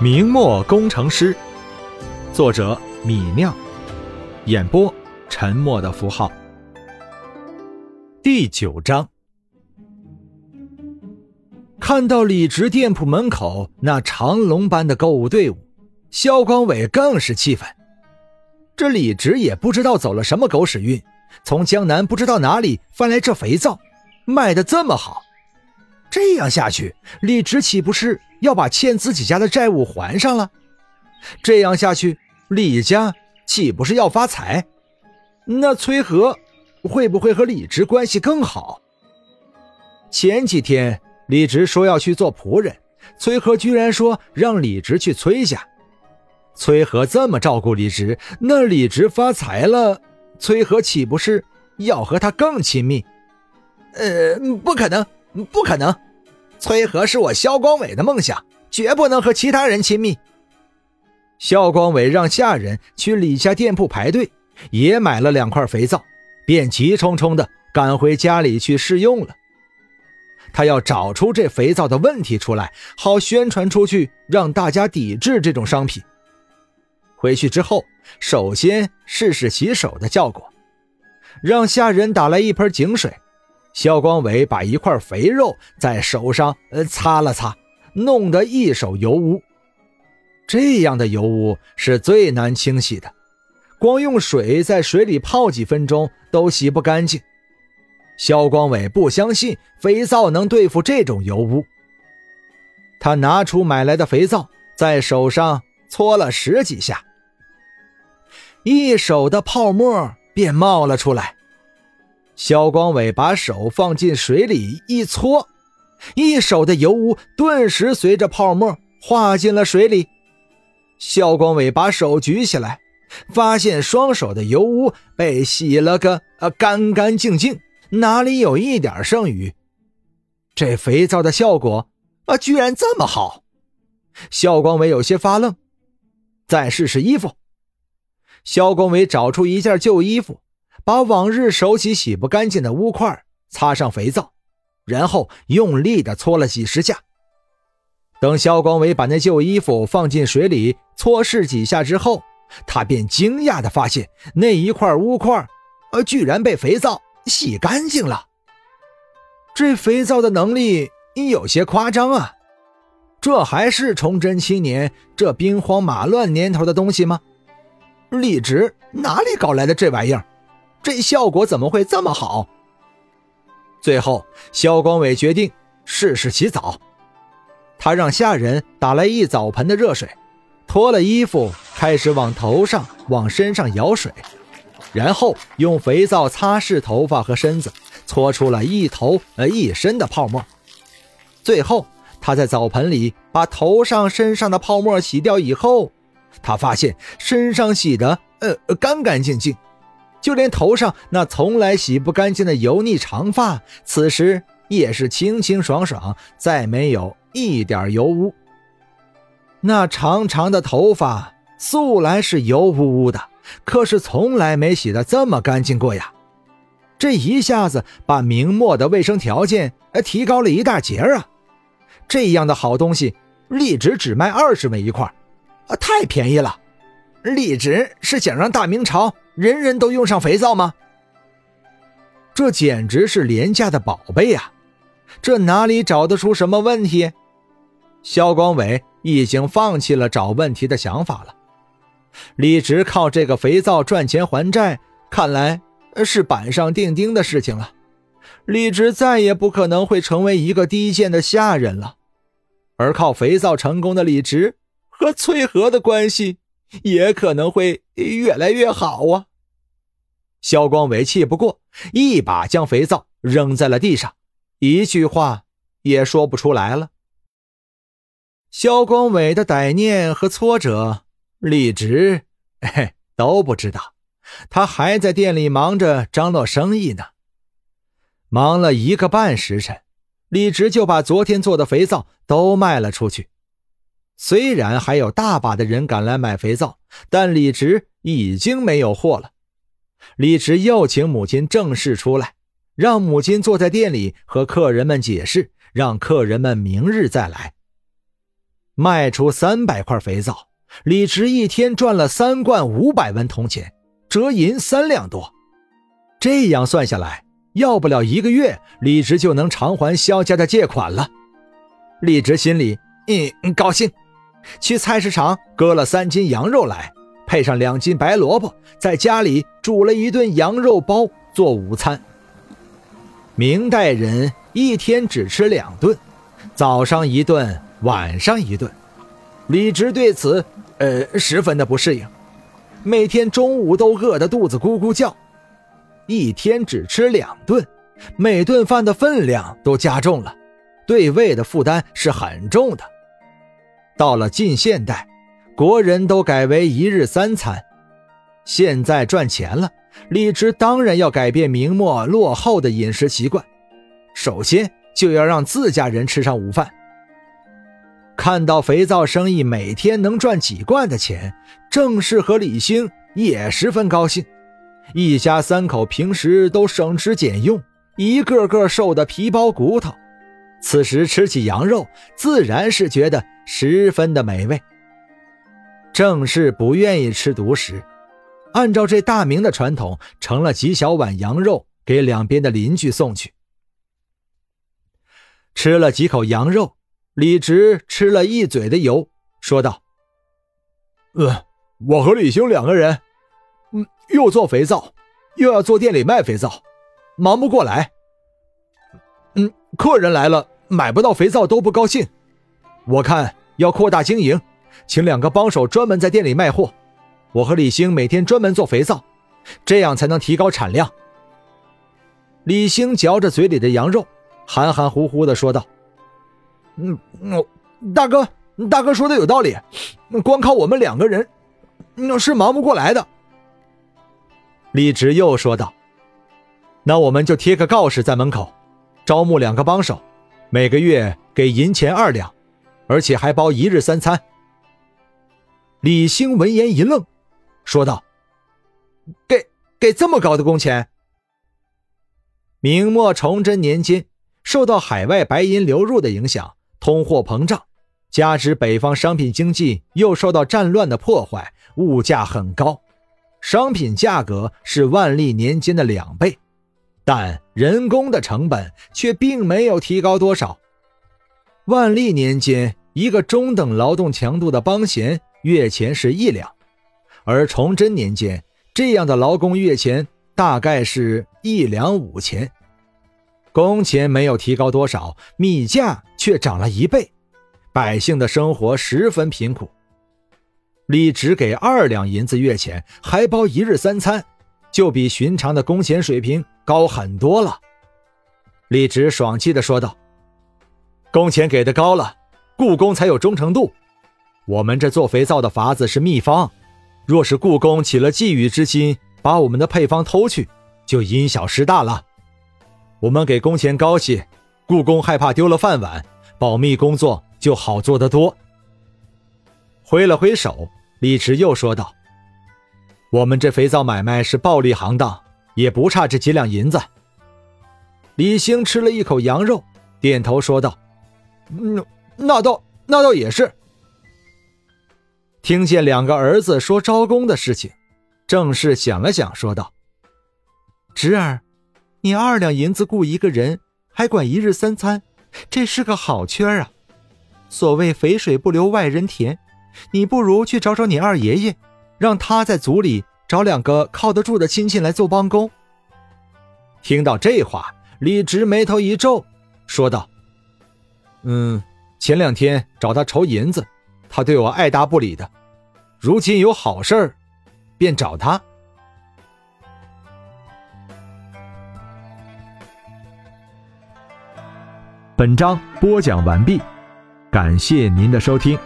明末工程师，作者米酿，演播沉默的符号。第九章，看到李直店铺门口那长龙般的购物队伍，肖光伟更是气愤。这李直也不知道走了什么狗屎运，从江南不知道哪里翻来这肥皂，卖的这么好。这样下去，李直岂不是要把欠自己家的债务还上了？这样下去，李家岂不是要发财？那崔和会不会和李直关系更好？前几天李直说要去做仆人，崔和居然说让李直去崔家。崔和这么照顾李直，那李直发财了，崔和岂不是要和他更亲密？呃，不可能。不可能，崔和是我肖光伟的梦想，绝不能和其他人亲密。肖光伟让下人去李家店铺排队，也买了两块肥皂，便急匆匆的赶回家里去试用了。他要找出这肥皂的问题出来，好宣传出去，让大家抵制这种商品。回去之后，首先试试洗手的效果，让下人打来一盆井水。肖光伟把一块肥肉在手上呃擦了擦，弄得一手油污。这样的油污是最难清洗的，光用水在水里泡几分钟都洗不干净。肖光伟不相信肥皂能对付这种油污，他拿出买来的肥皂，在手上搓了十几下，一手的泡沫便冒了出来。肖光伟把手放进水里一搓，一手的油污顿时随着泡沫化进了水里。肖光伟把手举起来，发现双手的油污被洗了个呃干干净净，哪里有一点剩余？这肥皂的效果啊，居然这么好！肖光伟有些发愣。再试试衣服。肖光伟找出一件旧衣服。把往日手洗洗不干净的污块擦上肥皂，然后用力地搓了几十下。等肖光伟把那旧衣服放进水里搓拭几下之后，他便惊讶地发现那一块污块，呃，居然被肥皂洗干净了。这肥皂的能力有些夸张啊！这还是崇祯七年这兵荒马乱年头的东西吗？李直哪里搞来的这玩意儿？这效果怎么会这么好？最后，肖光伟决定试试洗澡。他让下人打来一澡盆的热水，脱了衣服，开始往头上、往身上舀水，然后用肥皂擦拭头发和身子，搓出了一头呃一身的泡沫。最后，他在澡盆里把头上、身上的泡沫洗掉以后，他发现身上洗的呃干干净净。就连头上那从来洗不干净的油腻长发，此时也是清清爽爽，再没有一点油污。那长长的头发素来是油污污的，可是从来没洗得这么干净过呀！这一下子把明末的卫生条件提高了一大截啊！这样的好东西，荔枝只卖二十文一块，啊，太便宜了！荔枝是想让大明朝。人人都用上肥皂吗？这简直是廉价的宝贝呀！这哪里找得出什么问题？肖光伟已经放弃了找问题的想法了。李直靠这个肥皂赚钱还债，看来是板上钉钉的事情了。李直再也不可能会成为一个低贱的下人了。而靠肥皂成功的李直和翠禾的关系，也可能会越来越好啊！肖光伟气不过，一把将肥皂扔在了地上，一句话也说不出来了。肖光伟的歹念和挫折，李直都不知道，他还在店里忙着张罗生意呢。忙了一个半时辰，李直就把昨天做的肥皂都卖了出去。虽然还有大把的人赶来买肥皂，但李直已经没有货了。李直又请母亲正式出来，让母亲坐在店里和客人们解释，让客人们明日再来。卖出三百块肥皂，李直一天赚了三贯五百文铜钱，折银三两多。这样算下来，要不了一个月，李直就能偿还肖家的借款了。李直心里嗯高兴，去菜市场割了三斤羊肉来，配上两斤白萝卜，在家里煮了一顿羊肉包做午餐。明代人一天只吃两顿，早上一顿，晚上一顿。李直对此，呃，十分的不适应，每天中午都饿得肚子咕咕叫。一天只吃两顿，每顿饭的分量都加重了，对胃的负担是很重的。到了近现代，国人都改为一日三餐，现在赚钱了。李直当然要改变明末落后的饮食习惯，首先就要让自家人吃上午饭。看到肥皂生意每天能赚几贯的钱，郑氏和李兴也十分高兴。一家三口平时都省吃俭用，一个个瘦得皮包骨头，此时吃起羊肉，自然是觉得十分的美味。郑氏不愿意吃独食。按照这大明的传统，盛了几小碗羊肉给两边的邻居送去。吃了几口羊肉，李直吃了一嘴的油，说道：“呃，我和李兄两个人，嗯，又做肥皂，又要做店里卖肥皂，忙不过来。嗯，客人来了买不到肥皂都不高兴。我看要扩大经营，请两个帮手专门在店里卖货。”我和李兴每天专门做肥皂，这样才能提高产量。李兴嚼着嘴里的羊肉，含含糊糊的说道：“嗯，大哥，大哥说的有道理，光靠我们两个人，那是忙不过来的。”李直又说道：“那我们就贴个告示在门口，招募两个帮手，每个月给银钱二两，而且还包一日三餐。”李兴闻言一愣。说道：“给给这么高的工钱？”明末崇祯年间，受到海外白银流入的影响，通货膨胀，加之北方商品经济又受到战乱的破坏，物价很高，商品价格是万历年间的两倍，但人工的成本却并没有提高多少。万历年间，一个中等劳动强度的帮闲月钱是一两。而崇祯年间，这样的劳工月钱大概是一两五钱，工钱没有提高多少，米价却涨了一倍，百姓的生活十分贫苦。李直给二两银子月钱，还包一日三餐，就比寻常的工钱水平高很多了。李直爽气地说道：“工钱给的高了，雇工才有忠诚度。我们这做肥皂的法子是秘方。”若是故宫起了觊觎之心，把我们的配方偷去，就因小失大了。我们给工钱高些，故宫害怕丢了饭碗，保密工作就好做得多。挥了挥手，李直又说道：“我们这肥皂买卖是暴利行当，也不差这几两银子。”李兴吃了一口羊肉，点头说道：“嗯，那倒那倒也是。”听见两个儿子说招工的事情，郑氏想了想，说道：“侄儿，你二两银子雇一个人，还管一日三餐，这是个好缺啊。所谓肥水不流外人田，你不如去找找你二爷爷，让他在族里找两个靠得住的亲戚来做帮工。”听到这话，李直眉头一皱，说道：“嗯，前两天找他筹银子，他对我爱答不理的。”如今有好事儿，便找他。本章播讲完毕，感谢您的收听。